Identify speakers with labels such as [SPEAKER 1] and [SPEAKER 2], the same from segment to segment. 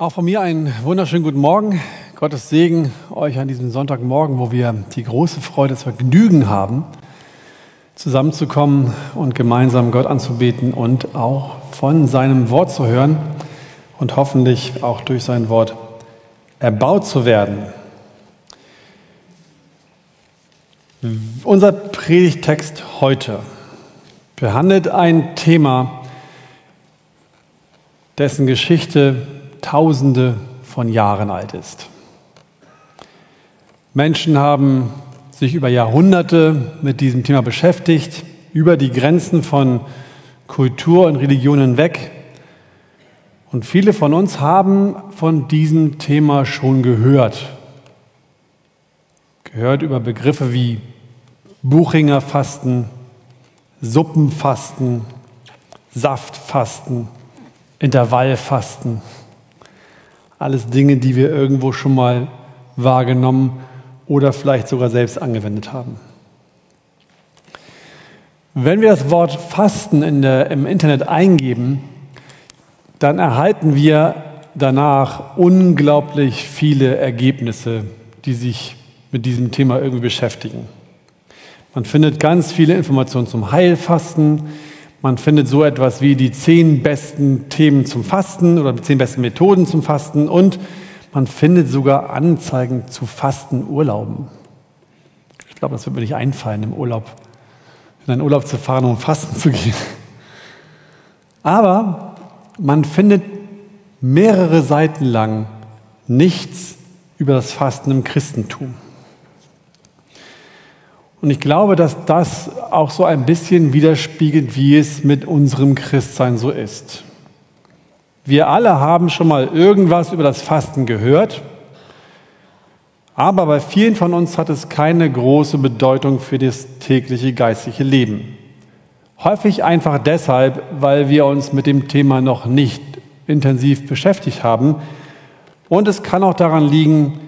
[SPEAKER 1] Auch von mir einen wunderschönen guten Morgen. Gottes Segen euch an diesem Sonntagmorgen, wo wir die große Freude, das Vergnügen haben, zusammenzukommen und gemeinsam Gott anzubeten und auch von seinem Wort zu hören und hoffentlich auch durch sein Wort erbaut zu werden. Unser Predigtext heute behandelt ein Thema, dessen Geschichte Tausende von Jahren alt ist. Menschen haben sich über Jahrhunderte mit diesem Thema beschäftigt, über die Grenzen von Kultur und Religion hinweg. Und viele von uns haben von diesem Thema schon gehört. Gehört über Begriffe wie Buchinger Fasten, Suppenfasten, Saftfasten, Intervallfasten. Alles Dinge, die wir irgendwo schon mal wahrgenommen oder vielleicht sogar selbst angewendet haben. Wenn wir das Wort Fasten in der, im Internet eingeben, dann erhalten wir danach unglaublich viele Ergebnisse, die sich mit diesem Thema irgendwie beschäftigen. Man findet ganz viele Informationen zum Heilfasten, man findet so etwas wie die zehn besten Themen zum Fasten oder die zehn besten Methoden zum Fasten und man findet sogar Anzeigen zu Fastenurlauben. Ich glaube, das wird mir nicht einfallen, im Urlaub, in einen Urlaub zu fahren, um fasten zu gehen. Aber man findet mehrere Seiten lang nichts über das Fasten im Christentum. Und ich glaube, dass das auch so ein bisschen widerspiegelt, wie es mit unserem Christsein so ist. Wir alle haben schon mal irgendwas über das Fasten gehört, aber bei vielen von uns hat es keine große Bedeutung für das tägliche geistliche Leben. Häufig einfach deshalb, weil wir uns mit dem Thema noch nicht intensiv beschäftigt haben. Und es kann auch daran liegen,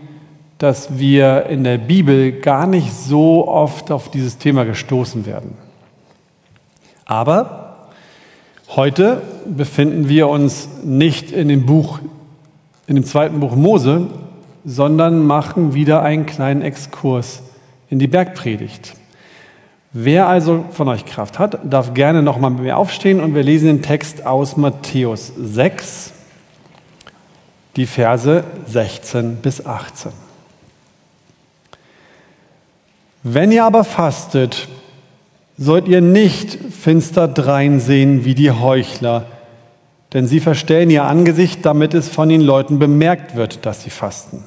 [SPEAKER 1] dass wir in der Bibel gar nicht so oft auf dieses Thema gestoßen werden. Aber heute befinden wir uns nicht in dem Buch, in dem zweiten Buch Mose, sondern machen wieder einen kleinen Exkurs in die Bergpredigt. Wer also von euch Kraft hat, darf gerne nochmal mit mir aufstehen und wir lesen den Text aus Matthäus 6, die Verse 16 bis 18. Wenn ihr aber fastet, sollt ihr nicht finster dreinsehen wie die Heuchler, denn sie verstellen ihr Angesicht, damit es von den Leuten bemerkt wird, dass sie fasten.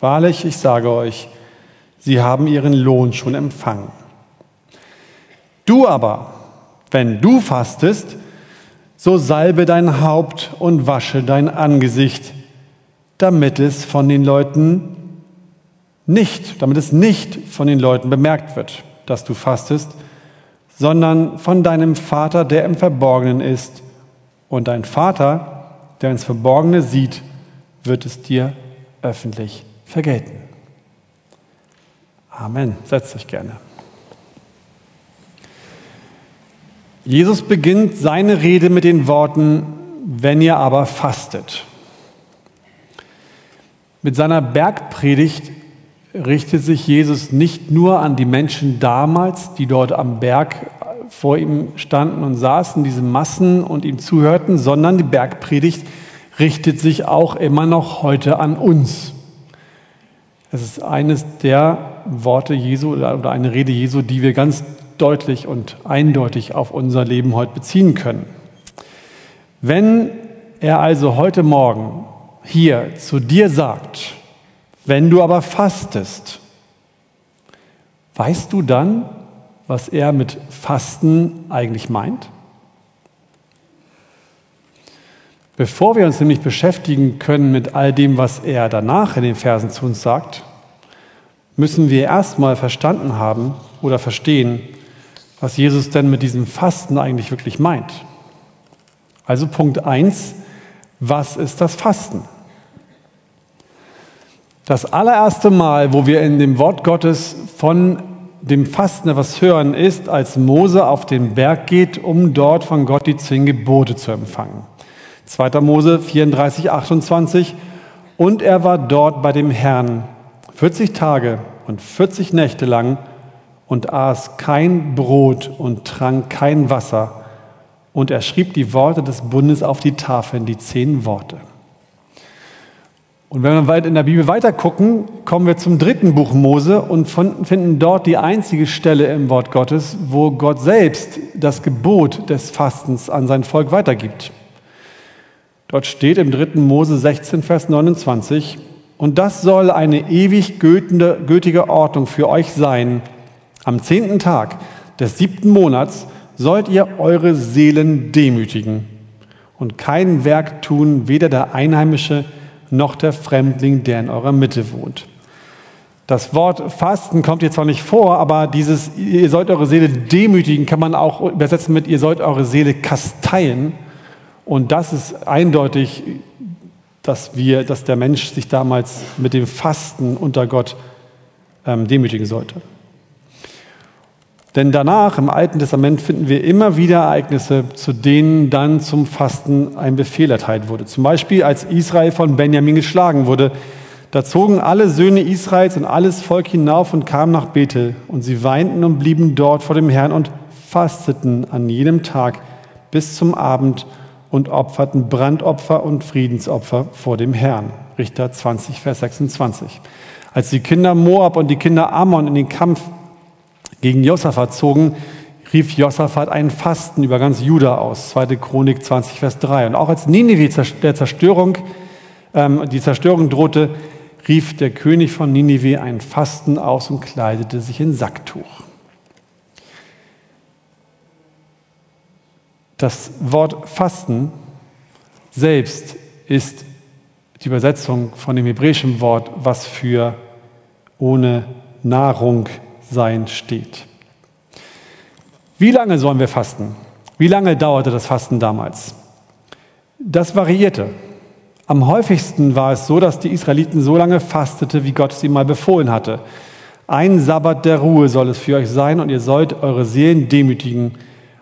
[SPEAKER 1] Wahrlich, ich sage euch, sie haben ihren Lohn schon empfangen. Du aber, wenn du fastest, so salbe dein Haupt und wasche dein Angesicht, damit es von den Leuten nicht, damit es nicht von den Leuten bemerkt wird, dass du fastest, sondern von deinem Vater, der im Verborgenen ist. Und dein Vater, der ins Verborgene sieht, wird es dir öffentlich vergelten. Amen. Setzt euch gerne. Jesus beginnt seine Rede mit den Worten, wenn ihr aber fastet. Mit seiner Bergpredigt richtet sich Jesus nicht nur an die Menschen damals, die dort am Berg vor ihm standen und saßen, diese Massen und ihm zuhörten, sondern die Bergpredigt richtet sich auch immer noch heute an uns. Es ist eines der Worte Jesu oder eine Rede Jesu, die wir ganz deutlich und eindeutig auf unser Leben heute beziehen können. Wenn er also heute Morgen hier zu dir sagt, wenn du aber fastest, weißt du dann, was er mit Fasten eigentlich meint? Bevor wir uns nämlich beschäftigen können mit all dem, was er danach in den Versen zu uns sagt, müssen wir erstmal verstanden haben oder verstehen, was Jesus denn mit diesem Fasten eigentlich wirklich meint. Also Punkt 1, was ist das Fasten? Das allererste Mal, wo wir in dem Wort Gottes von dem Fasten etwas hören, ist, als Mose auf den Berg geht, um dort von Gott die zehn Gebote zu empfangen. 2. Mose 34, 28. Und er war dort bei dem Herrn 40 Tage und 40 Nächte lang und aß kein Brot und trank kein Wasser. Und er schrieb die Worte des Bundes auf die Tafeln, die zehn Worte. Und wenn wir weit in der Bibel weiter gucken, kommen wir zum dritten Buch Mose und finden dort die einzige Stelle im Wort Gottes, wo Gott selbst das Gebot des Fastens an sein Volk weitergibt. Dort steht im dritten Mose 16, Vers 29, und das soll eine ewig gültige Ordnung für euch sein. Am zehnten Tag des siebten Monats sollt ihr eure Seelen demütigen und kein Werk tun, weder der Einheimische der Fremdling, der in eurer Mitte wohnt. Das Wort Fasten kommt jetzt zwar nicht vor, aber dieses, ihr sollt eure Seele demütigen, kann man auch übersetzen mit, ihr sollt eure Seele kasteien. Und das ist eindeutig, dass wir, dass der Mensch sich damals mit dem Fasten unter Gott ähm, demütigen sollte. Denn danach im Alten Testament finden wir immer wieder Ereignisse, zu denen dann zum Fasten ein Befehl erteilt wurde. Zum Beispiel, als Israel von Benjamin geschlagen wurde, da zogen alle Söhne Israels und alles Volk hinauf und kamen nach Bethel. Und sie weinten und blieben dort vor dem Herrn und fasteten an jedem Tag bis zum Abend und opferten Brandopfer und Friedensopfer vor dem Herrn. Richter 20, Vers 26. Als die Kinder Moab und die Kinder Ammon in den Kampf gegen Josaphat zogen, rief Josaphat einen Fasten über ganz Juda aus. 2. Chronik 20, Vers 3. Und auch als Ninive der Zerstörung, ähm, die Zerstörung drohte, rief der König von Ninive einen Fasten aus und kleidete sich in Sacktuch. Das Wort Fasten selbst ist die Übersetzung von dem hebräischen Wort, was für ohne Nahrung sein steht. Wie lange sollen wir fasten? Wie lange dauerte das Fasten damals? Das variierte. Am häufigsten war es so, dass die Israeliten so lange fastete, wie Gott es ihnen mal befohlen hatte. Ein Sabbat der Ruhe soll es für euch sein und ihr sollt eure Seelen demütigen.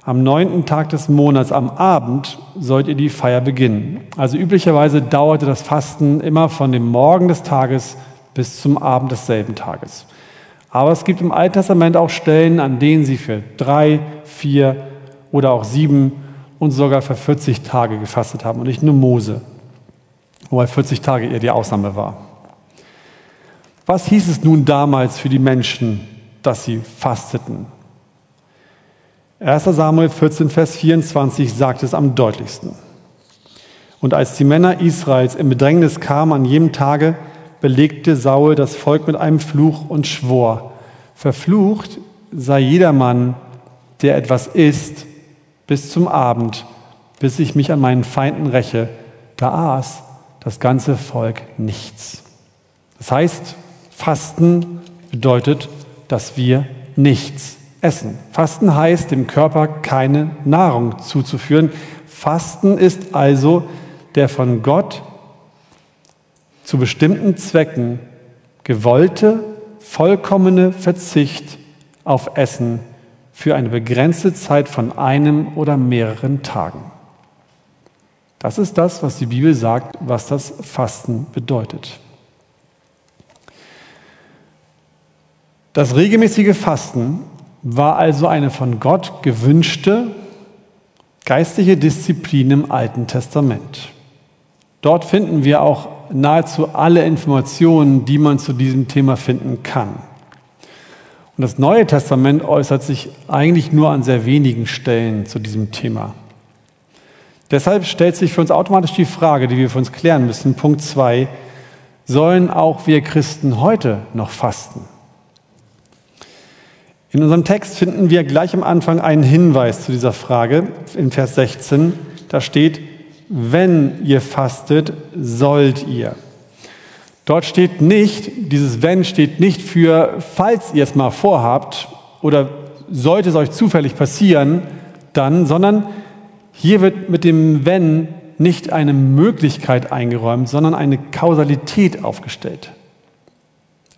[SPEAKER 1] Am neunten Tag des Monats, am Abend, sollt ihr die Feier beginnen. Also üblicherweise dauerte das Fasten immer von dem Morgen des Tages bis zum Abend desselben Tages. Aber es gibt im Alten Testament auch Stellen, an denen sie für drei, vier oder auch sieben und sogar für 40 Tage gefastet haben und nicht nur Mose, wobei 40 Tage eher die Ausnahme war. Was hieß es nun damals für die Menschen, dass sie fasteten? 1 Samuel 14, Vers 24 sagt es am deutlichsten. Und als die Männer Israels im Bedrängnis kamen an jedem Tage, belegte Saul das Volk mit einem Fluch und schwor, verflucht sei jedermann, der etwas isst, bis zum Abend, bis ich mich an meinen Feinden räche. Da aß das ganze Volk nichts. Das heißt, Fasten bedeutet, dass wir nichts essen. Fasten heißt, dem Körper keine Nahrung zuzuführen. Fasten ist also der von Gott zu bestimmten Zwecken gewollte, vollkommene Verzicht auf Essen für eine begrenzte Zeit von einem oder mehreren Tagen. Das ist das, was die Bibel sagt, was das Fasten bedeutet. Das regelmäßige Fasten war also eine von Gott gewünschte geistliche Disziplin im Alten Testament. Dort finden wir auch nahezu alle Informationen, die man zu diesem Thema finden kann. Und das Neue Testament äußert sich eigentlich nur an sehr wenigen Stellen zu diesem Thema. Deshalb stellt sich für uns automatisch die Frage, die wir für uns klären müssen, Punkt 2, sollen auch wir Christen heute noch fasten? In unserem Text finden wir gleich am Anfang einen Hinweis zu dieser Frage in Vers 16. Da steht, wenn ihr fastet, sollt ihr. Dort steht nicht, dieses wenn steht nicht für, falls ihr es mal vorhabt oder sollte es euch zufällig passieren, dann, sondern hier wird mit dem wenn nicht eine Möglichkeit eingeräumt, sondern eine Kausalität aufgestellt.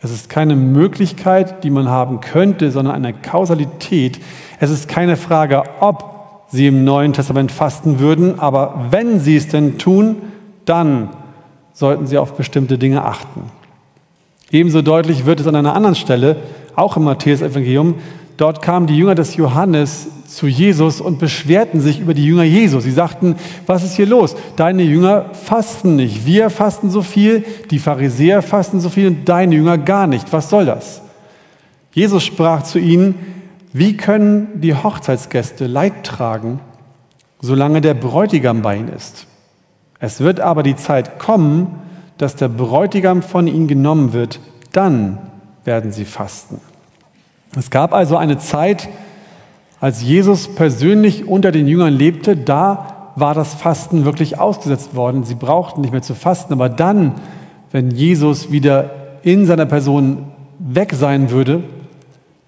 [SPEAKER 1] Es ist keine Möglichkeit, die man haben könnte, sondern eine Kausalität. Es ist keine Frage, ob sie im Neuen Testament fasten würden, aber wenn sie es denn tun, dann sollten sie auf bestimmte Dinge achten. Ebenso deutlich wird es an einer anderen Stelle, auch im Matthäus-Evangelium. Dort kamen die Jünger des Johannes zu Jesus und beschwerten sich über die Jünger Jesu. Sie sagten, was ist hier los? Deine Jünger fasten nicht. Wir fasten so viel, die Pharisäer fasten so viel und deine Jünger gar nicht. Was soll das? Jesus sprach zu ihnen, wie können die Hochzeitsgäste Leid tragen, solange der Bräutigam bei ihnen ist? Es wird aber die Zeit kommen, dass der Bräutigam von ihnen genommen wird. Dann werden sie fasten. Es gab also eine Zeit, als Jesus persönlich unter den Jüngern lebte, da war das Fasten wirklich ausgesetzt worden. Sie brauchten nicht mehr zu fasten. Aber dann, wenn Jesus wieder in seiner Person weg sein würde,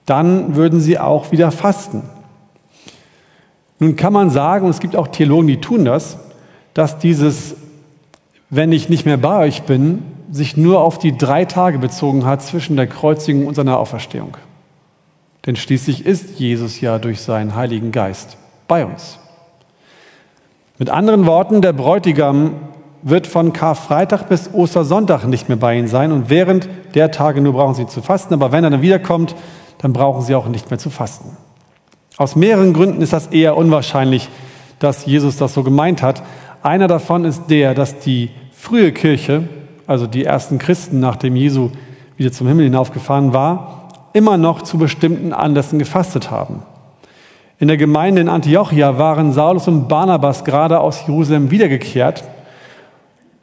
[SPEAKER 1] dann würden sie auch wieder fasten. Nun kann man sagen, und es gibt auch Theologen, die tun das, dass dieses, wenn ich nicht mehr bei euch bin, sich nur auf die drei Tage bezogen hat zwischen der Kreuzigung und seiner Auferstehung. Denn schließlich ist Jesus ja durch seinen Heiligen Geist bei uns. Mit anderen Worten, der Bräutigam wird von Karfreitag bis Ostersonntag nicht mehr bei Ihnen sein und während der Tage nur brauchen Sie zu fasten, aber wenn er dann wiederkommt, dann brauchen Sie auch nicht mehr zu fasten. Aus mehreren Gründen ist das eher unwahrscheinlich, dass Jesus das so gemeint hat. Einer davon ist der, dass die frühe Kirche, also die ersten Christen, nachdem Jesu wieder zum Himmel hinaufgefahren war, immer noch zu bestimmten Anlässen gefastet haben. In der Gemeinde in Antiochia waren Saulus und Barnabas gerade aus Jerusalem wiedergekehrt.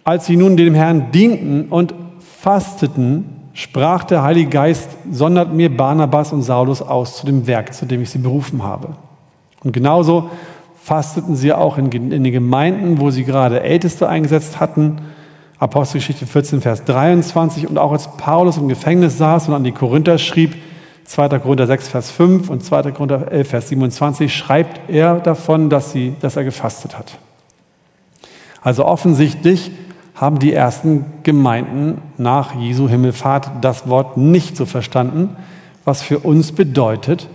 [SPEAKER 1] Als sie nun dem Herrn dienten und fasteten, sprach der Heilige Geist, sondert mir Barnabas und Saulus aus zu dem Werk, zu dem ich sie berufen habe. Und genauso fasteten sie auch in, in den Gemeinden, wo sie gerade Älteste eingesetzt hatten Apostelgeschichte 14, Vers 23. Und auch als Paulus im Gefängnis saß und an die Korinther schrieb, 2. Korinther 6, Vers 5 und 2. Korinther 11, Vers 27, schreibt er davon, dass, sie, dass er gefastet hat. Also offensichtlich haben die ersten Gemeinden nach Jesu Himmelfahrt das Wort nicht so verstanden, was für uns bedeutet,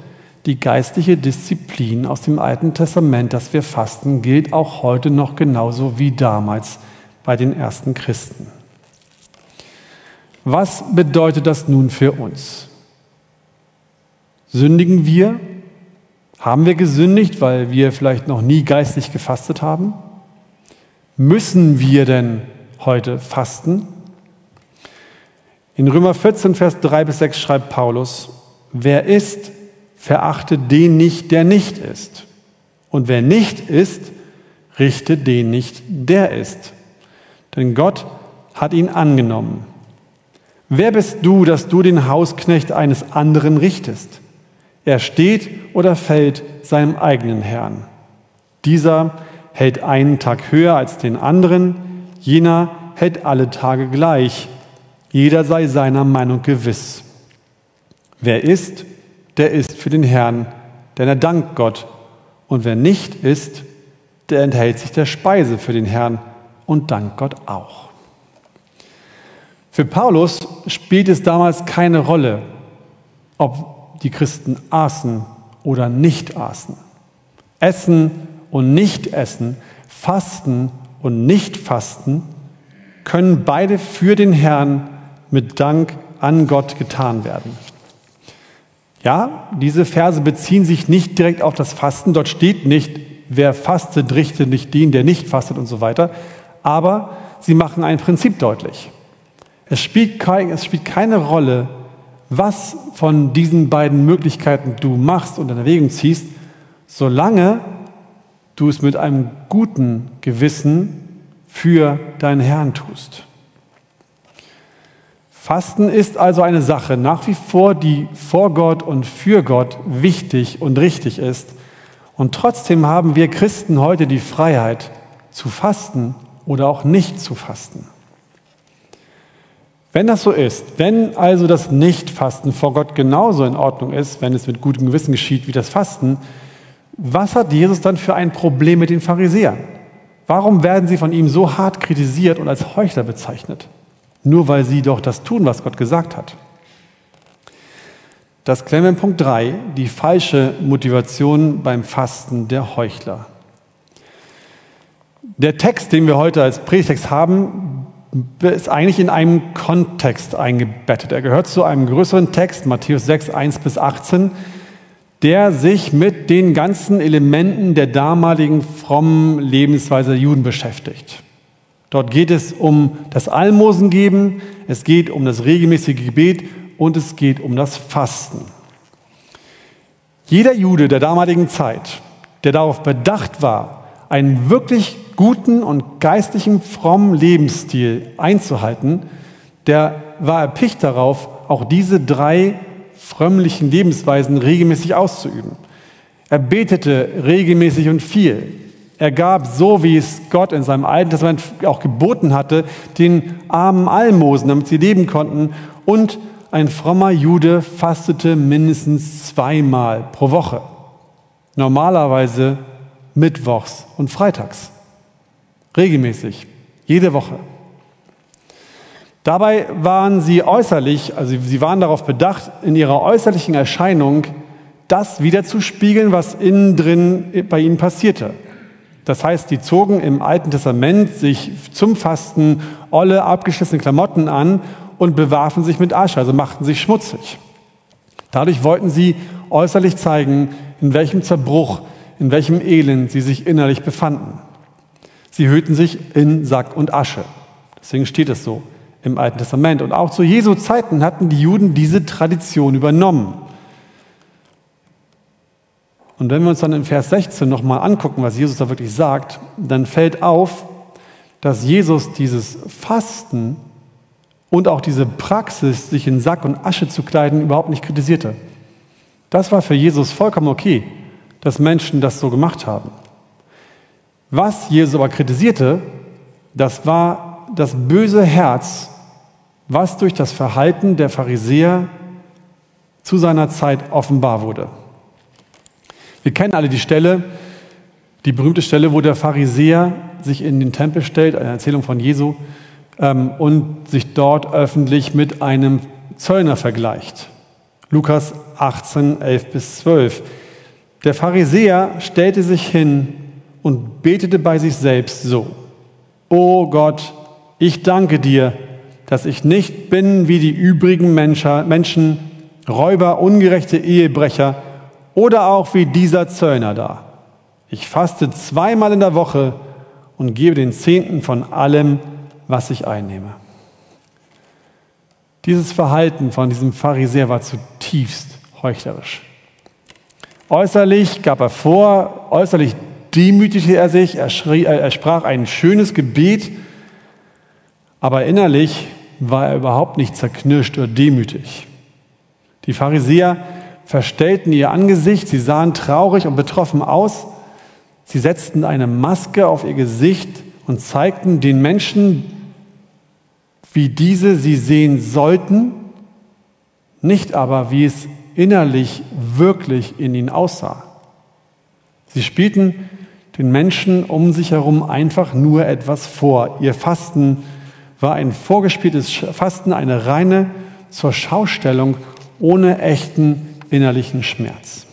[SPEAKER 1] die geistliche Disziplin aus dem Alten Testament, dass wir fasten, gilt auch heute noch genauso wie damals bei den ersten Christen. Was bedeutet das nun für uns? Sündigen wir? Haben wir gesündigt, weil wir vielleicht noch nie geistlich gefastet haben? Müssen wir denn heute fasten? In Römer 14, Vers 3 bis 6 schreibt Paulus, wer ist, verachte den nicht, der nicht ist. Und wer nicht ist, richte den nicht, der ist denn Gott hat ihn angenommen. Wer bist du, dass du den Hausknecht eines anderen richtest? Er steht oder fällt seinem eigenen Herrn. Dieser hält einen Tag höher als den anderen, jener hält alle Tage gleich. Jeder sei seiner Meinung gewiss. Wer ist, der ist für den Herrn, denn er dankt Gott. Und wer nicht ist, der enthält sich der Speise für den Herrn, und dank Gott auch. Für Paulus spielt es damals keine Rolle, ob die Christen aßen oder nicht aßen. Essen und nicht essen, fasten und nicht fasten, können beide für den Herrn mit Dank an Gott getan werden. Ja, diese Verse beziehen sich nicht direkt auf das Fasten. Dort steht nicht, wer fastet, richtet nicht den, der nicht fastet und so weiter aber sie machen ein Prinzip deutlich. Es spielt, kein, es spielt keine Rolle, was von diesen beiden Möglichkeiten du machst und in Erwägung ziehst, solange du es mit einem guten Gewissen für deinen Herrn tust. Fasten ist also eine Sache nach wie vor, die vor Gott und für Gott wichtig und richtig ist. Und trotzdem haben wir Christen heute die Freiheit zu fasten oder auch nicht zu fasten. Wenn das so ist, wenn also das Nichtfasten vor Gott genauso in Ordnung ist, wenn es mit gutem Gewissen geschieht wie das Fasten, was hat Jesus dann für ein Problem mit den Pharisäern? Warum werden sie von ihm so hart kritisiert und als Heuchler bezeichnet? Nur weil sie doch das tun, was Gott gesagt hat. Das klären wir in Punkt 3, die falsche Motivation beim Fasten der Heuchler. Der Text, den wir heute als Predigtext haben, ist eigentlich in einem Kontext eingebettet. Er gehört zu einem größeren Text, Matthäus 6, 1 bis 18, der sich mit den ganzen Elementen der damaligen frommen Lebensweise der Juden beschäftigt. Dort geht es um das Almosengeben, es geht um das regelmäßige Gebet und es geht um das Fasten. Jeder Jude der damaligen Zeit, der darauf bedacht war, einen wirklich guten und geistlichen frommen Lebensstil einzuhalten, der war erpicht darauf, auch diese drei frömmlichen Lebensweisen regelmäßig auszuüben. Er betete regelmäßig und viel. Er gab, so wie es Gott in seinem Alten Testament auch geboten hatte, den armen Almosen, damit sie leben konnten. Und ein frommer Jude fastete mindestens zweimal pro Woche. Normalerweise mittwochs und freitags. Regelmäßig, jede Woche. Dabei waren sie äußerlich, also sie waren darauf bedacht, in ihrer äußerlichen Erscheinung das wiederzuspiegeln, was innen drin bei ihnen passierte. Das heißt, die zogen im Alten Testament sich zum Fasten olle, abgeschlissene Klamotten an und bewarfen sich mit Asche, also machten sich schmutzig. Dadurch wollten sie äußerlich zeigen, in welchem Zerbruch, in welchem Elend sie sich innerlich befanden. Sie hüllten sich in Sack und Asche. Deswegen steht es so im Alten Testament. Und auch zu Jesu Zeiten hatten die Juden diese Tradition übernommen. Und wenn wir uns dann in Vers 16 nochmal angucken, was Jesus da wirklich sagt, dann fällt auf, dass Jesus dieses Fasten und auch diese Praxis, sich in Sack und Asche zu kleiden, überhaupt nicht kritisierte. Das war für Jesus vollkommen okay, dass Menschen das so gemacht haben. Was Jesus aber kritisierte, das war das böse Herz, was durch das Verhalten der Pharisäer zu seiner Zeit offenbar wurde. Wir kennen alle die Stelle, die berühmte Stelle, wo der Pharisäer sich in den Tempel stellt, eine Erzählung von Jesu, ähm, und sich dort öffentlich mit einem Zöllner vergleicht. Lukas 18, 11 bis 12. Der Pharisäer stellte sich hin und betete bei sich selbst so, O Gott, ich danke dir, dass ich nicht bin wie die übrigen Menschen, Räuber, ungerechte Ehebrecher, oder auch wie dieser Zöllner da. Ich faste zweimal in der Woche und gebe den Zehnten von allem, was ich einnehme. Dieses Verhalten von diesem Pharisäer war zutiefst heuchlerisch. Äußerlich gab er vor, äußerlich demütigte er sich, er, schrie, er sprach ein schönes Gebet, aber innerlich war er überhaupt nicht zerknirscht oder demütig. Die Pharisäer verstellten ihr Angesicht, sie sahen traurig und betroffen aus, sie setzten eine Maske auf ihr Gesicht und zeigten den Menschen, wie diese sie sehen sollten, nicht aber, wie es innerlich wirklich in ihnen aussah. Sie spielten den Menschen um sich herum einfach nur etwas vor. Ihr Fasten war ein vorgespieltes Fasten, eine reine zur Schaustellung ohne echten innerlichen Schmerz.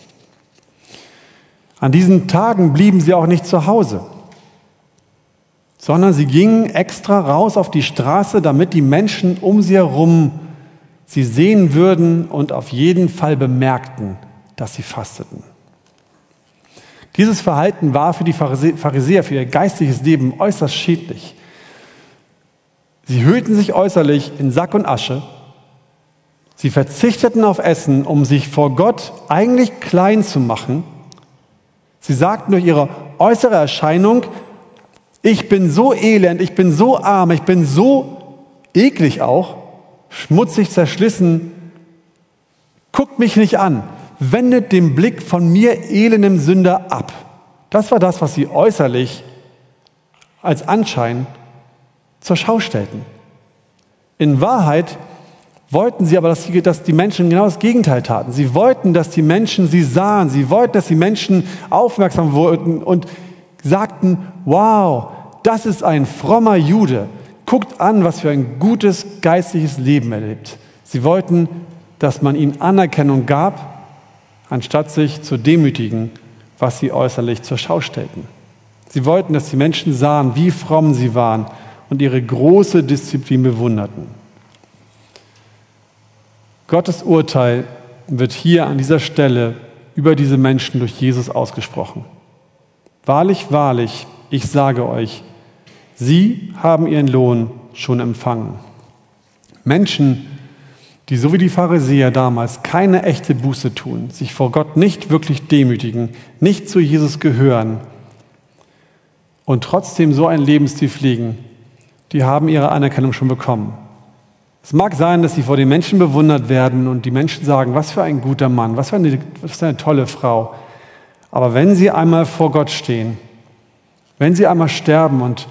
[SPEAKER 1] An diesen Tagen blieben sie auch nicht zu Hause, sondern sie gingen extra raus auf die Straße, damit die Menschen um sie herum sie sehen würden und auf jeden Fall bemerkten, dass sie fasteten. Dieses Verhalten war für die Pharisäer, für ihr geistliches Leben äußerst schädlich. Sie hüllten sich äußerlich in Sack und Asche Sie verzichteten auf Essen, um sich vor Gott eigentlich klein zu machen. Sie sagten durch ihre äußere Erscheinung, ich bin so elend, ich bin so arm, ich bin so eklig auch, schmutzig zerschlissen. Guckt mich nicht an, wendet den Blick von mir elendem Sünder ab. Das war das, was sie äußerlich als Anschein zur Schau stellten. In Wahrheit wollten sie aber, dass die, dass die Menschen genau das Gegenteil taten. Sie wollten, dass die Menschen sie sahen. Sie wollten, dass die Menschen aufmerksam wurden und sagten, wow, das ist ein frommer Jude. Guckt an, was für ein gutes geistliches Leben er lebt. Sie wollten dass man ihnen Anerkennung gab, anstatt sich zu demütigen, was sie äußerlich zur Schau stellten. Sie wollten, dass die Menschen sahen, wie fromm sie waren und ihre große Disziplin bewunderten. Gottes Urteil wird hier an dieser Stelle über diese Menschen durch Jesus ausgesprochen. Wahrlich, wahrlich, ich sage euch, sie haben ihren Lohn schon empfangen. Menschen, die so wie die Pharisäer damals keine echte Buße tun, sich vor Gott nicht wirklich demütigen, nicht zu Jesus gehören und trotzdem so ein Lebensstil pflegen, die haben ihre Anerkennung schon bekommen. Es mag sein, dass sie vor den Menschen bewundert werden und die Menschen sagen, was für ein guter Mann, was für eine, was für eine tolle Frau. Aber wenn sie einmal vor Gott stehen, wenn sie einmal sterben und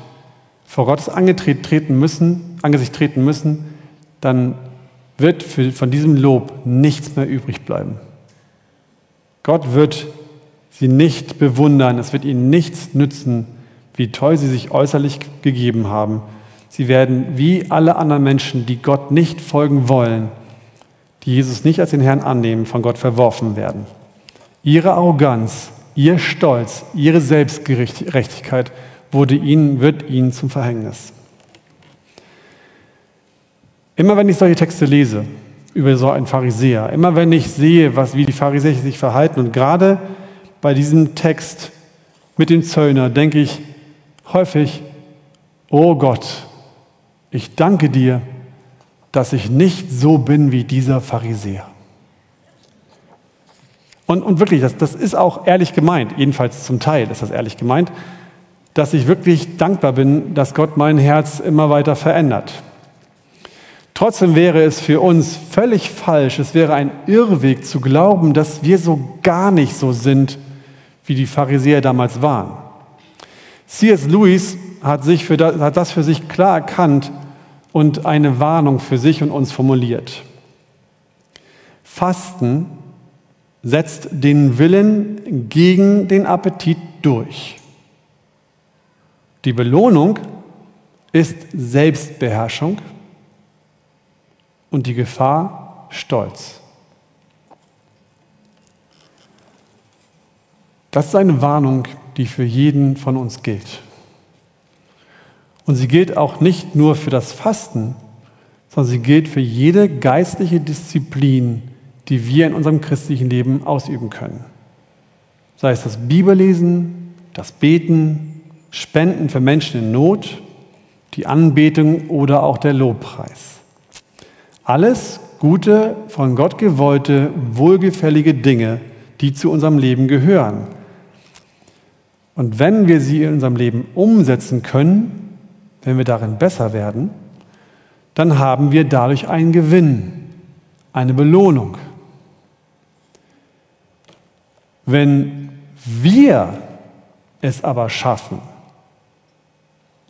[SPEAKER 1] vor Gottes Angesicht treten müssen, Angesicht treten müssen, dann wird für, von diesem Lob nichts mehr übrig bleiben. Gott wird sie nicht bewundern, es wird ihnen nichts nützen, wie toll sie sich äußerlich gegeben haben. Sie werden wie alle anderen Menschen, die Gott nicht folgen wollen, die Jesus nicht als den Herrn annehmen, von Gott verworfen werden. Ihre Arroganz, ihr Stolz, ihre Selbstgerechtigkeit wurde ihnen, wird ihnen zum Verhängnis. Immer wenn ich solche Texte lese über so einen Pharisäer, immer wenn ich sehe, was, wie die Pharisäer sich verhalten und gerade bei diesem Text mit dem Zöllner denke ich häufig, oh Gott, ich danke dir, dass ich nicht so bin wie dieser Pharisäer. Und, und wirklich, das, das ist auch ehrlich gemeint, jedenfalls zum Teil ist das ehrlich gemeint, dass ich wirklich dankbar bin, dass Gott mein Herz immer weiter verändert. Trotzdem wäre es für uns völlig falsch, es wäre ein Irrweg zu glauben, dass wir so gar nicht so sind, wie die Pharisäer damals waren. C.S. Lewis hat, sich für das, hat das für sich klar erkannt und eine Warnung für sich und uns formuliert. Fasten setzt den Willen gegen den Appetit durch. Die Belohnung ist Selbstbeherrschung und die Gefahr Stolz. Das ist eine Warnung, die für jeden von uns gilt. Und sie gilt auch nicht nur für das Fasten, sondern sie gilt für jede geistliche Disziplin, die wir in unserem christlichen Leben ausüben können. Sei es das Bibellesen, das Beten, Spenden für Menschen in Not, die Anbetung oder auch der Lobpreis. Alles gute, von Gott gewollte, wohlgefällige Dinge, die zu unserem Leben gehören. Und wenn wir sie in unserem Leben umsetzen können, wenn wir darin besser werden, dann haben wir dadurch einen Gewinn, eine Belohnung. Wenn wir es aber schaffen,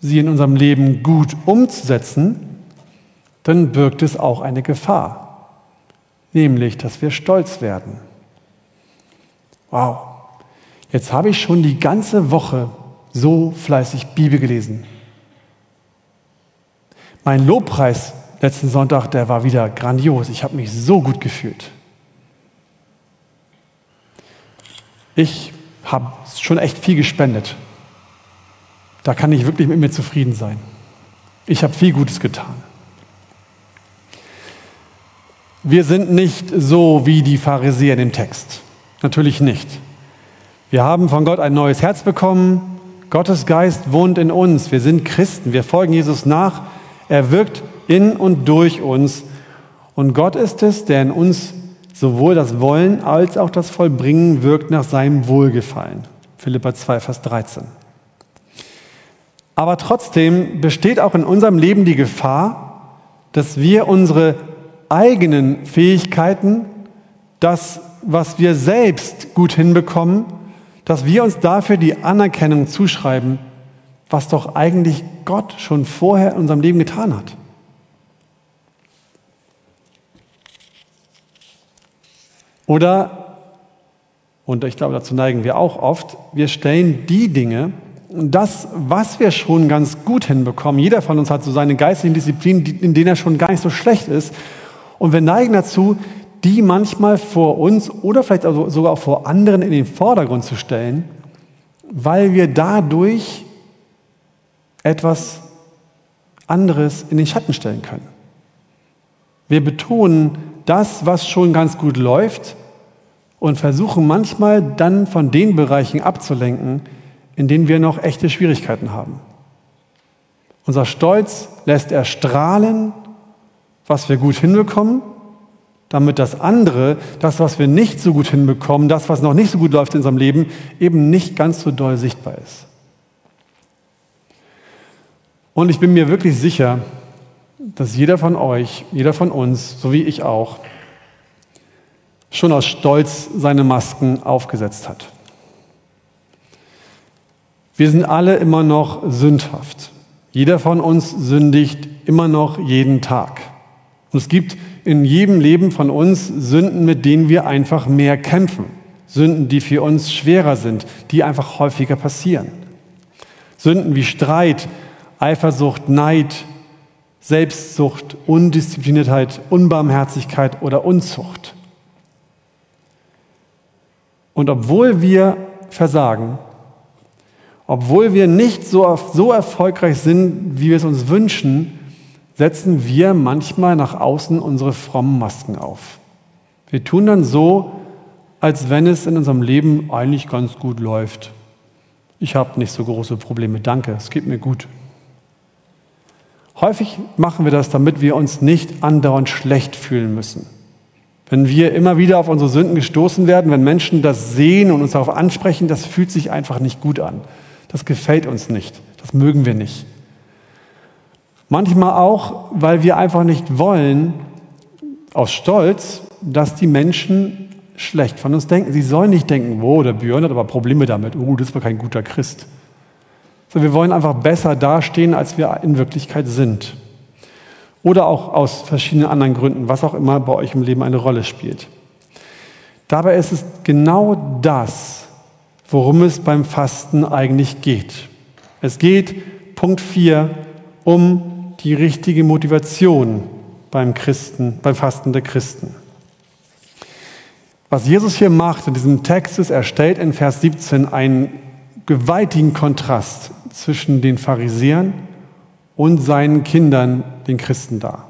[SPEAKER 1] sie in unserem Leben gut umzusetzen, dann birgt es auch eine Gefahr, nämlich dass wir stolz werden. Wow, jetzt habe ich schon die ganze Woche so fleißig Bibel gelesen. Mein Lobpreis letzten Sonntag, der war wieder grandios. Ich habe mich so gut gefühlt. Ich habe schon echt viel gespendet. Da kann ich wirklich mit mir zufrieden sein. Ich habe viel Gutes getan. Wir sind nicht so wie die Pharisäer in dem Text. Natürlich nicht. Wir haben von Gott ein neues Herz bekommen. Gottes Geist wohnt in uns. Wir sind Christen. Wir folgen Jesus nach. Er wirkt in und durch uns. Und Gott ist es, der in uns sowohl das Wollen als auch das Vollbringen wirkt nach seinem Wohlgefallen. Philippa 2, Vers 13. Aber trotzdem besteht auch in unserem Leben die Gefahr, dass wir unsere eigenen Fähigkeiten, das, was wir selbst gut hinbekommen, dass wir uns dafür die Anerkennung zuschreiben, was doch eigentlich Gott schon vorher in unserem Leben getan hat. Oder, und ich glaube, dazu neigen wir auch oft, wir stellen die Dinge, das, was wir schon ganz gut hinbekommen, jeder von uns hat so seine geistigen Disziplinen, in denen er schon gar nicht so schlecht ist, und wir neigen dazu, die manchmal vor uns oder vielleicht sogar auch vor anderen in den Vordergrund zu stellen, weil wir dadurch etwas anderes in den Schatten stellen können. Wir betonen das, was schon ganz gut läuft und versuchen manchmal dann von den Bereichen abzulenken, in denen wir noch echte Schwierigkeiten haben. Unser Stolz lässt erstrahlen, was wir gut hinbekommen, damit das andere, das, was wir nicht so gut hinbekommen, das, was noch nicht so gut läuft in unserem Leben, eben nicht ganz so doll sichtbar ist. Und ich bin mir wirklich sicher, dass jeder von euch, jeder von uns, so wie ich auch, schon aus Stolz seine Masken aufgesetzt hat. Wir sind alle immer noch sündhaft. Jeder von uns sündigt immer noch jeden Tag. Und es gibt in jedem Leben von uns Sünden, mit denen wir einfach mehr kämpfen. Sünden, die für uns schwerer sind, die einfach häufiger passieren. Sünden wie Streit, Eifersucht, Neid, Selbstsucht, Undiszipliniertheit, Unbarmherzigkeit oder Unzucht. Und obwohl wir versagen, obwohl wir nicht so, so erfolgreich sind, wie wir es uns wünschen, setzen wir manchmal nach außen unsere frommen Masken auf. Wir tun dann so, als wenn es in unserem Leben eigentlich ganz gut läuft. Ich habe nicht so große Probleme, danke, es geht mir gut. Häufig machen wir das, damit wir uns nicht andauernd schlecht fühlen müssen. Wenn wir immer wieder auf unsere Sünden gestoßen werden, wenn Menschen das sehen und uns darauf ansprechen, das fühlt sich einfach nicht gut an. Das gefällt uns nicht. Das mögen wir nicht. Manchmal auch, weil wir einfach nicht wollen, aus Stolz, dass die Menschen schlecht von uns denken. Sie sollen nicht denken, oh, der Björn hat aber Probleme damit. Oh, das war kein guter Christ. So, wir wollen einfach besser dastehen, als wir in Wirklichkeit sind. Oder auch aus verschiedenen anderen Gründen, was auch immer bei euch im Leben eine Rolle spielt. Dabei ist es genau das, worum es beim Fasten eigentlich geht. Es geht, Punkt 4, um die richtige Motivation beim Christen, beim Fasten der Christen. Was Jesus hier macht in diesem Text ist, er stellt in Vers 17 einen gewaltigen Kontrast zwischen den Pharisäern und seinen Kindern, den Christen dar.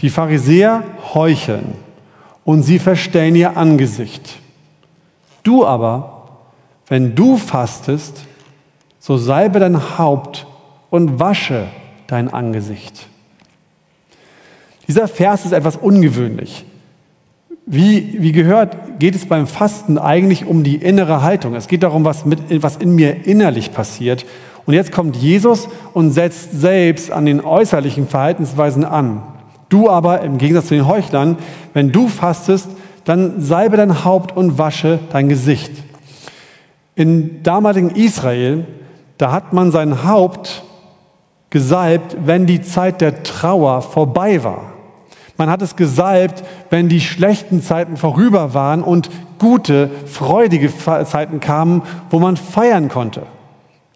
[SPEAKER 1] Die Pharisäer heucheln und sie verstellen ihr Angesicht. Du aber wenn du fastest, so salbe dein Haupt und wasche dein Angesicht. Dieser Vers ist etwas ungewöhnlich. Wie, wie gehört, geht es beim Fasten eigentlich um die innere Haltung. Es geht darum, was, mit, was in mir innerlich passiert. Und jetzt kommt Jesus und setzt selbst an den äußerlichen Verhaltensweisen an. Du aber, im Gegensatz zu den Heuchlern, wenn du fastest, dann salbe dein Haupt und wasche dein Gesicht. In damaligen Israel, da hat man sein Haupt gesalbt, wenn die Zeit der Trauer vorbei war. Man hat es gesalbt, wenn die schlechten Zeiten vorüber waren und gute, freudige Zeiten kamen, wo man feiern konnte.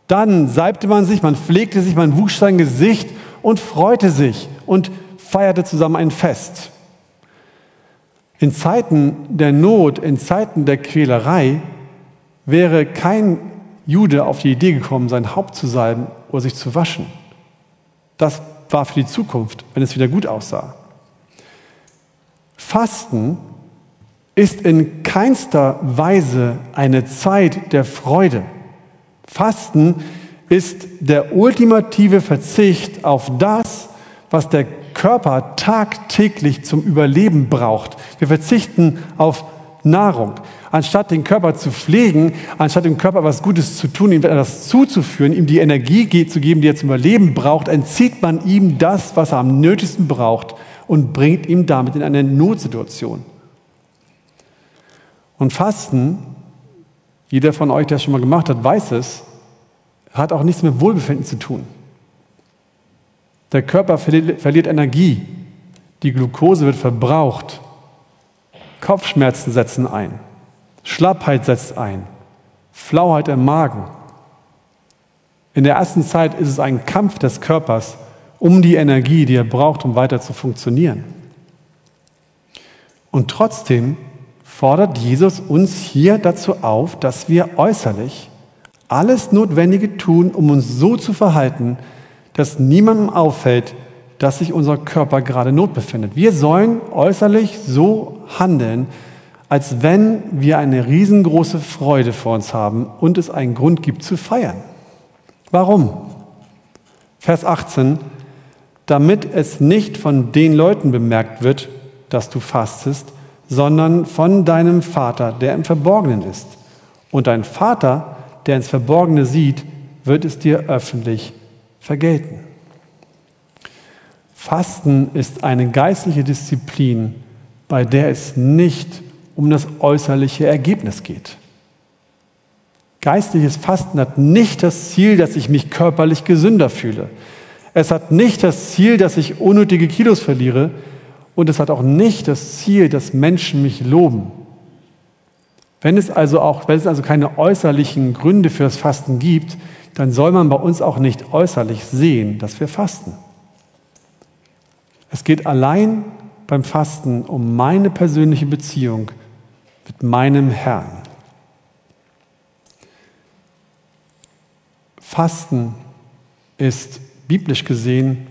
[SPEAKER 1] Dann salbte man sich, man pflegte sich, man wusch sein Gesicht und freute sich und feierte zusammen ein Fest. In Zeiten der Not, in Zeiten der Quälerei wäre kein Jude auf die Idee gekommen, sein Haupt zu salben oder sich zu waschen. Das war für die Zukunft, wenn es wieder gut aussah. Fasten ist in keinster Weise eine Zeit der Freude. Fasten ist der ultimative Verzicht auf das, was der Körper tagtäglich zum Überleben braucht. Wir verzichten auf Nahrung. Anstatt den Körper zu pflegen, anstatt dem Körper was Gutes zu tun, ihm etwas zuzuführen, ihm die Energie zu geben, die er zum Überleben braucht, entzieht man ihm das, was er am nötigsten braucht und bringt ihm damit in eine Notsituation. Und Fasten, jeder von euch, der es schon mal gemacht hat, weiß es, hat auch nichts mit Wohlbefinden zu tun. Der Körper verliert Energie, die Glucose wird verbraucht Kopfschmerzen setzen ein, Schlappheit setzt ein, Flauheit im Magen. In der ersten Zeit ist es ein Kampf des Körpers um die Energie, die er braucht, um weiter zu funktionieren. Und trotzdem fordert Jesus uns hier dazu auf, dass wir äußerlich alles Notwendige tun, um uns so zu verhalten, dass niemandem auffällt, dass sich unser Körper gerade Not befindet. Wir sollen äußerlich so handeln, als wenn wir eine riesengroße Freude vor uns haben und es einen Grund gibt zu feiern. Warum? Vers 18, damit es nicht von den Leuten bemerkt wird, dass du fastest, sondern von deinem Vater, der im Verborgenen ist. Und dein Vater, der ins Verborgene sieht, wird es dir öffentlich vergelten. Fasten ist eine geistliche Disziplin, bei der es nicht um das äußerliche Ergebnis geht. Geistliches Fasten hat nicht das Ziel, dass ich mich körperlich gesünder fühle. Es hat nicht das Ziel, dass ich unnötige Kilos verliere. Und es hat auch nicht das Ziel, dass Menschen mich loben. Wenn es also auch, wenn es also keine äußerlichen Gründe für das Fasten gibt, dann soll man bei uns auch nicht äußerlich sehen, dass wir fasten. Es geht allein beim Fasten um meine persönliche Beziehung mit meinem Herrn. Fasten ist biblisch gesehen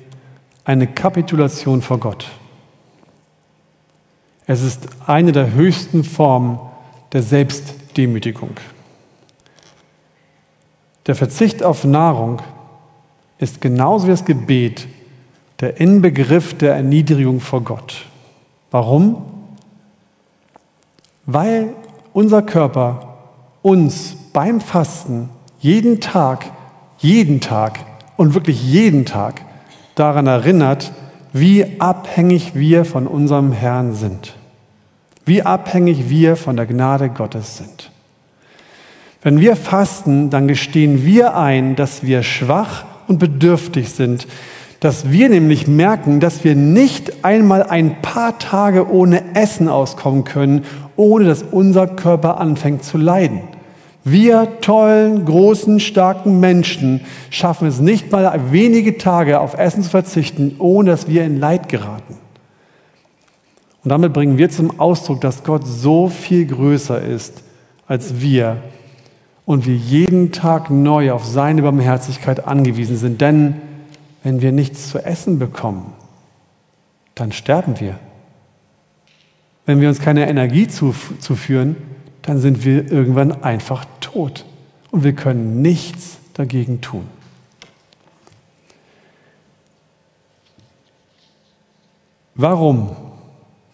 [SPEAKER 1] eine Kapitulation vor Gott. Es ist eine der höchsten Formen der Selbstdemütigung. Der Verzicht auf Nahrung ist genauso wie das Gebet der Inbegriff der Erniedrigung vor Gott. Warum? Weil unser Körper uns beim Fasten jeden Tag, jeden Tag und wirklich jeden Tag daran erinnert, wie abhängig wir von unserem Herrn sind. Wie abhängig wir von der Gnade Gottes sind. Wenn wir fasten, dann gestehen wir ein, dass wir schwach und bedürftig sind, dass wir nämlich merken, dass wir nicht einmal ein paar Tage ohne Essen auskommen können, ohne dass unser Körper anfängt zu leiden. Wir tollen, großen, starken Menschen schaffen es nicht mal wenige Tage auf Essen zu verzichten, ohne dass wir in Leid geraten. Und damit bringen wir zum Ausdruck, dass Gott so viel größer ist als wir und wir jeden Tag neu auf seine Barmherzigkeit angewiesen sind. Denn wenn wir nichts zu essen bekommen, dann sterben wir. Wenn wir uns keine Energie zuführen, dann sind wir irgendwann einfach tot und wir können nichts dagegen tun. Warum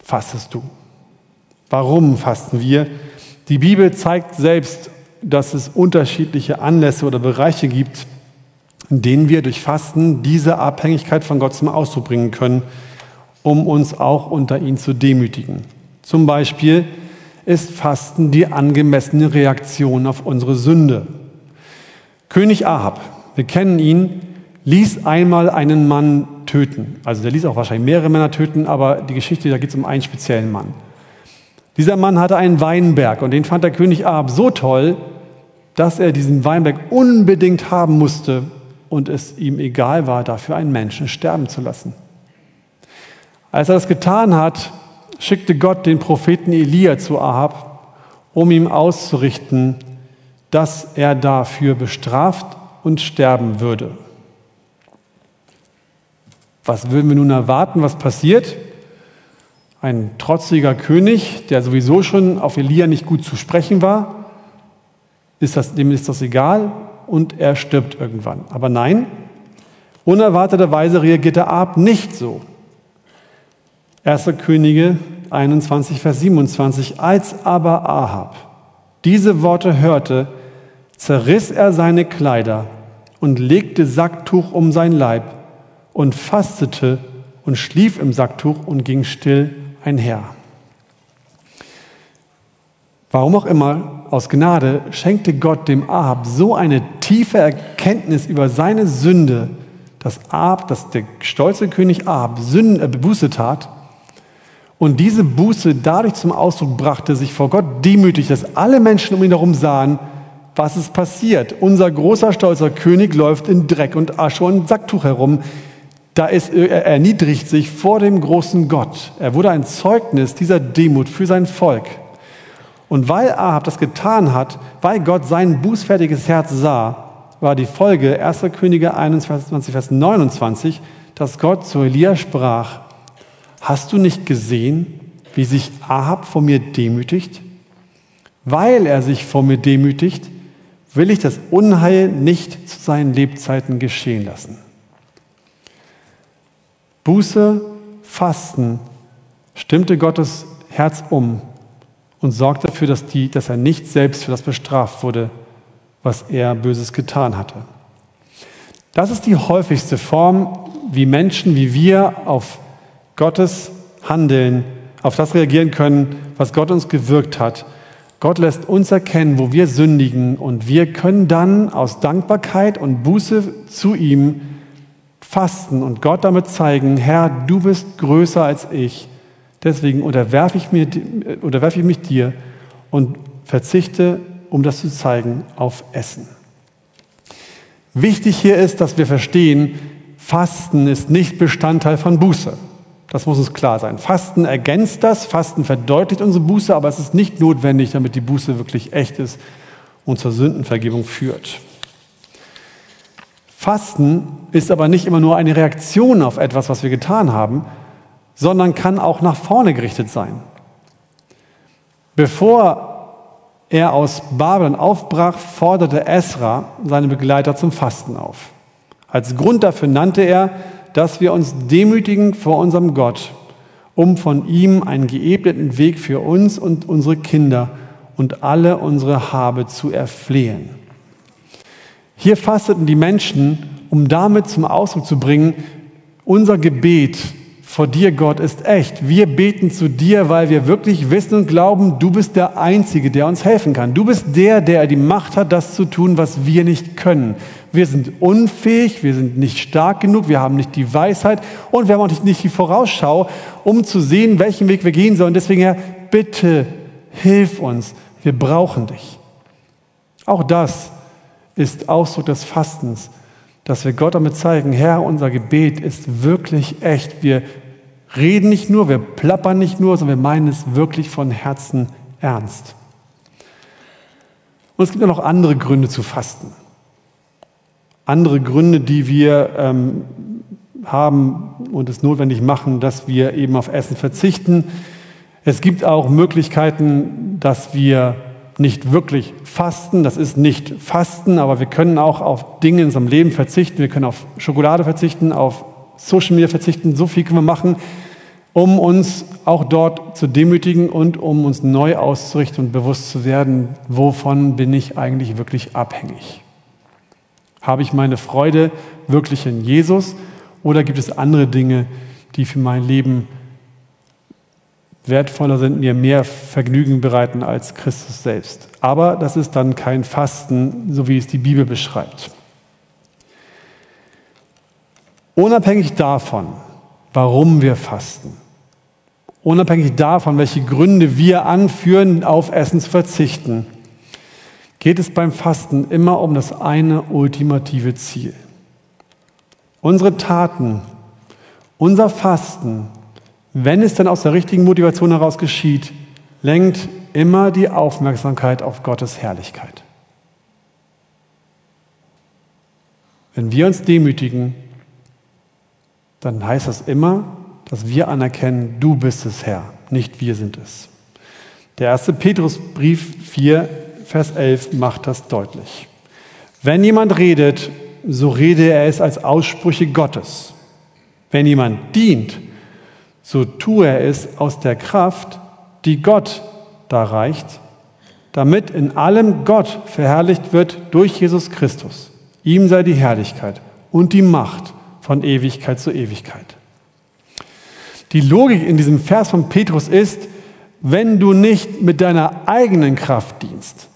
[SPEAKER 1] fastest du? Warum fasten wir? Die Bibel zeigt selbst, dass es unterschiedliche Anlässe oder Bereiche gibt, in denen wir durch Fasten diese Abhängigkeit von Gott zum Ausdruck bringen können, um uns auch unter ihn zu demütigen. Zum Beispiel ist Fasten die angemessene Reaktion auf unsere Sünde. König Ahab, wir kennen ihn, ließ einmal einen Mann töten. Also der ließ auch wahrscheinlich mehrere Männer töten, aber die Geschichte, da geht es um einen speziellen Mann. Dieser Mann hatte einen Weinberg und den fand der König Ahab so toll, dass er diesen Weinberg unbedingt haben musste und es ihm egal war, dafür einen Menschen sterben zu lassen. Als er das getan hat, schickte Gott den Propheten Elia zu Ahab, um ihm auszurichten, dass er dafür bestraft und sterben würde. Was würden wir nun erwarten, was passiert? Ein trotziger König, der sowieso schon auf Elia nicht gut zu sprechen war, ist das, dem ist das egal und er stirbt irgendwann. Aber nein, unerwarteterweise reagierte Ahab nicht so. 1. Könige 21, Vers 27. Als aber Ahab diese Worte hörte, zerriss er seine Kleider und legte Sacktuch um sein Leib und fastete und schlief im Sacktuch und ging still einher. Warum auch immer, aus Gnade schenkte Gott dem Ahab so eine tiefe Erkenntnis über seine Sünde, dass Ahab, dass der stolze König Ahab Sünde, äh, Buße tat und diese Buße dadurch zum Ausdruck brachte, sich vor Gott demütig, dass alle Menschen um ihn herum sahen, was ist passiert. Unser großer, stolzer König läuft in Dreck und Asche und Sacktuch herum. Da ist, er erniedrigt sich vor dem großen Gott. Er wurde ein Zeugnis dieser Demut für sein Volk. Und weil Ahab das getan hat, weil Gott sein bußfertiges Herz sah, war die Folge 1. Könige 21, Vers 29, dass Gott zu Elia sprach, hast du nicht gesehen, wie sich Ahab vor mir demütigt? Weil er sich vor mir demütigt, will ich das Unheil nicht zu seinen Lebzeiten geschehen lassen. Buße, Fasten stimmte Gottes Herz um und sorgte dafür, dass, die, dass er nicht selbst für das bestraft wurde, was er Böses getan hatte. Das ist die häufigste Form, wie Menschen, wie wir auf Gottes Handeln, auf das reagieren können, was Gott uns gewirkt hat. Gott lässt uns erkennen, wo wir sündigen und wir können dann aus Dankbarkeit und Buße zu ihm fasten und Gott damit zeigen, Herr, du bist größer als ich. Deswegen unterwerfe ich, mir, unterwerfe ich mich dir und verzichte, um das zu zeigen, auf Essen. Wichtig hier ist, dass wir verstehen, Fasten ist nicht Bestandteil von Buße. Das muss uns klar sein. Fasten ergänzt das, Fasten verdeutlicht unsere Buße, aber es ist nicht notwendig, damit die Buße wirklich echt ist und zur Sündenvergebung führt. Fasten ist aber nicht immer nur eine Reaktion auf etwas, was wir getan haben, sondern kann auch nach vorne gerichtet sein. Bevor er aus Babylon aufbrach, forderte Esra seine Begleiter zum Fasten auf. Als Grund dafür nannte er, dass wir uns demütigen vor unserem Gott, um von ihm einen geebneten Weg für uns und unsere Kinder und alle unsere Habe zu erflehen. Hier fasteten die Menschen, um damit zum Ausdruck zu bringen, unser Gebet vor dir, Gott, ist echt. Wir beten zu dir, weil wir wirklich wissen und glauben, du bist der Einzige, der uns helfen kann. Du bist der, der die Macht hat, das zu tun, was wir nicht können. Wir sind unfähig, wir sind nicht stark genug, wir haben nicht die Weisheit und wir haben auch nicht die Vorausschau, um zu sehen, welchen Weg wir gehen sollen. Deswegen, Herr, bitte hilf uns. Wir brauchen dich. Auch das ist Ausdruck des Fastens, dass wir Gott damit zeigen, Herr, unser Gebet ist wirklich echt. Wir reden nicht nur, wir plappern nicht nur, sondern wir meinen es wirklich von Herzen ernst. Und es gibt ja noch andere Gründe zu fasten andere Gründe, die wir ähm, haben und es notwendig machen, dass wir eben auf Essen verzichten. Es gibt auch Möglichkeiten, dass wir nicht wirklich fasten. Das ist nicht Fasten, aber wir können auch auf Dinge in unserem Leben verzichten. Wir können auf Schokolade verzichten, auf Social Media verzichten. So viel können wir machen, um uns auch dort zu demütigen und um uns neu auszurichten und bewusst zu werden, wovon bin ich eigentlich wirklich abhängig. Habe ich meine Freude wirklich in Jesus oder gibt es andere Dinge, die für mein Leben wertvoller sind, mir mehr Vergnügen bereiten als Christus selbst? Aber das ist dann kein Fasten, so wie es die Bibel beschreibt. Unabhängig davon, warum wir fasten, unabhängig davon, welche Gründe wir anführen, auf Essen zu verzichten, geht es beim Fasten immer um das eine ultimative Ziel. Unsere Taten, unser Fasten, wenn es dann aus der richtigen Motivation heraus geschieht, lenkt immer die Aufmerksamkeit auf Gottes Herrlichkeit. Wenn wir uns demütigen, dann heißt das immer, dass wir anerkennen, du bist es Herr, nicht wir sind es. Der erste Petrusbrief 4, Vers 11 macht das deutlich. Wenn jemand redet, so rede er es als Aussprüche Gottes. Wenn jemand dient, so tue er es aus der Kraft, die Gott da reicht, damit in allem Gott verherrlicht wird durch Jesus Christus. Ihm sei die Herrlichkeit und die Macht von Ewigkeit zu Ewigkeit. Die Logik in diesem Vers von Petrus ist, wenn du nicht mit deiner eigenen Kraft dienst,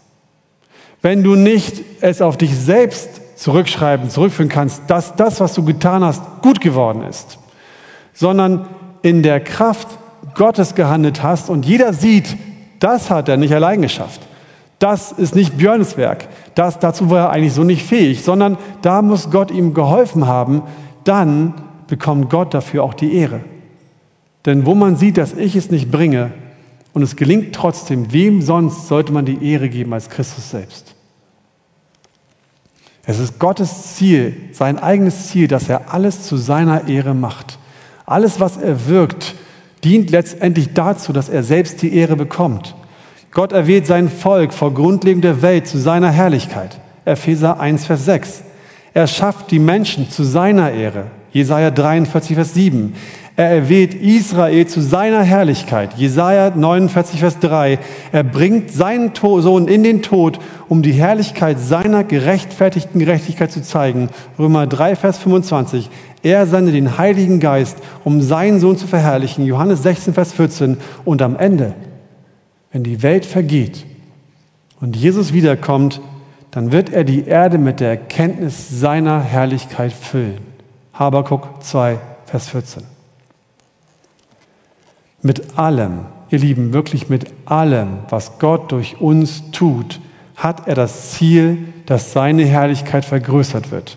[SPEAKER 1] wenn du nicht es auf dich selbst zurückschreiben, zurückführen kannst, dass das, was du getan hast, gut geworden ist, sondern in der Kraft Gottes gehandelt hast und jeder sieht, das hat er nicht allein geschafft. Das ist nicht Björns Werk. Das, dazu war er eigentlich so nicht fähig, sondern da muss Gott ihm geholfen haben. Dann bekommt Gott dafür auch die Ehre. Denn wo man sieht, dass ich es nicht bringe und es gelingt trotzdem, wem sonst sollte man die Ehre geben als Christus selbst? Es ist Gottes Ziel, sein eigenes Ziel, dass er alles zu seiner Ehre macht. Alles, was er wirkt, dient letztendlich dazu, dass er selbst die Ehre bekommt. Gott erwählt sein Volk vor Grundlegung der Welt zu seiner Herrlichkeit. Epheser 1, Vers 6. Er schafft die Menschen zu seiner Ehre. Jesaja 43, Vers 7. Er erwählt Israel zu seiner Herrlichkeit. Jesaja 49, Vers 3. Er bringt seinen Sohn in den Tod, um die Herrlichkeit seiner gerechtfertigten Gerechtigkeit zu zeigen. Römer 3, Vers 25. Er sende den Heiligen Geist, um seinen Sohn zu verherrlichen. Johannes 16, Vers 14. Und am Ende, wenn die Welt vergeht und Jesus wiederkommt, dann wird er die Erde mit der Erkenntnis seiner Herrlichkeit füllen. Habakuk 2, Vers 14. Mit allem, ihr Lieben, wirklich mit allem, was Gott durch uns tut, hat er das Ziel, dass seine Herrlichkeit vergrößert wird.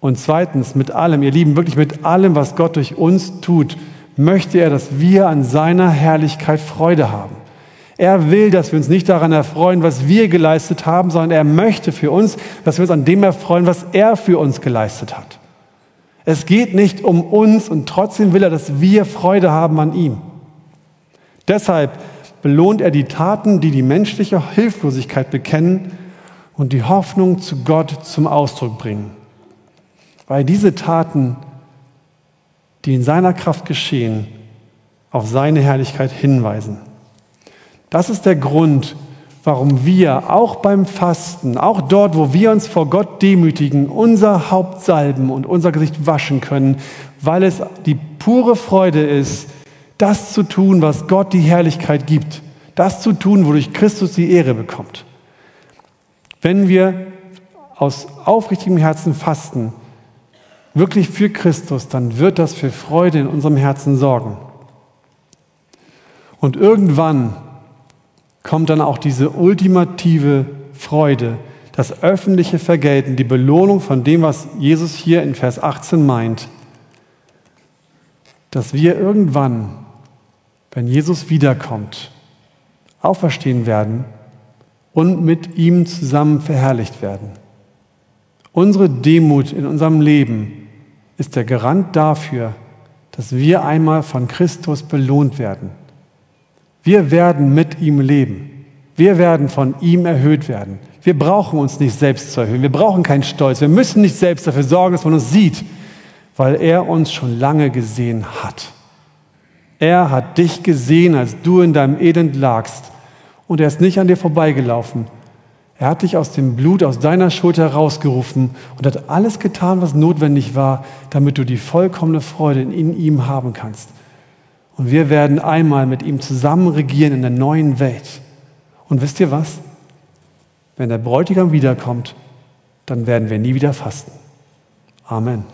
[SPEAKER 1] Und zweitens, mit allem, ihr Lieben, wirklich mit allem, was Gott durch uns tut, möchte er, dass wir an seiner Herrlichkeit Freude haben. Er will, dass wir uns nicht daran erfreuen, was wir geleistet haben, sondern er möchte für uns, dass wir uns an dem erfreuen, was er für uns geleistet hat. Es geht nicht um uns und trotzdem will er, dass wir Freude haben an ihm. Deshalb belohnt er die Taten, die die menschliche Hilflosigkeit bekennen und die Hoffnung zu Gott zum Ausdruck bringen. Weil diese Taten, die in seiner Kraft geschehen, auf seine Herrlichkeit hinweisen. Das ist der Grund, warum wir auch beim Fasten, auch dort, wo wir uns vor Gott demütigen, unser Haupt salben und unser Gesicht waschen können, weil es die pure Freude ist, das zu tun, was Gott die Herrlichkeit gibt, das zu tun, wodurch Christus die Ehre bekommt. Wenn wir aus aufrichtigem Herzen fasten, wirklich für Christus, dann wird das für Freude in unserem Herzen sorgen. Und irgendwann kommt dann auch diese ultimative Freude, das öffentliche Vergelten, die Belohnung von dem, was Jesus hier in Vers 18 meint, dass wir irgendwann, wenn Jesus wiederkommt, auferstehen werden und mit ihm zusammen verherrlicht werden. Unsere Demut in unserem Leben ist der Garant dafür, dass wir einmal von Christus belohnt werden. Wir werden mit ihm leben. Wir werden von ihm erhöht werden. Wir brauchen uns nicht selbst zu erhöhen. Wir brauchen keinen Stolz. Wir müssen nicht selbst dafür sorgen, dass man uns sieht, weil er uns schon lange gesehen hat. Er hat dich gesehen, als du in deinem Elend lagst. Und er ist nicht an dir vorbeigelaufen. Er hat dich aus dem Blut, aus deiner Schuld herausgerufen und hat alles getan, was notwendig war, damit du die vollkommene Freude in ihm haben kannst. Und wir werden einmal mit ihm zusammen regieren in der neuen Welt. Und wisst ihr was? Wenn der Bräutigam wiederkommt, dann werden wir nie wieder fasten. Amen.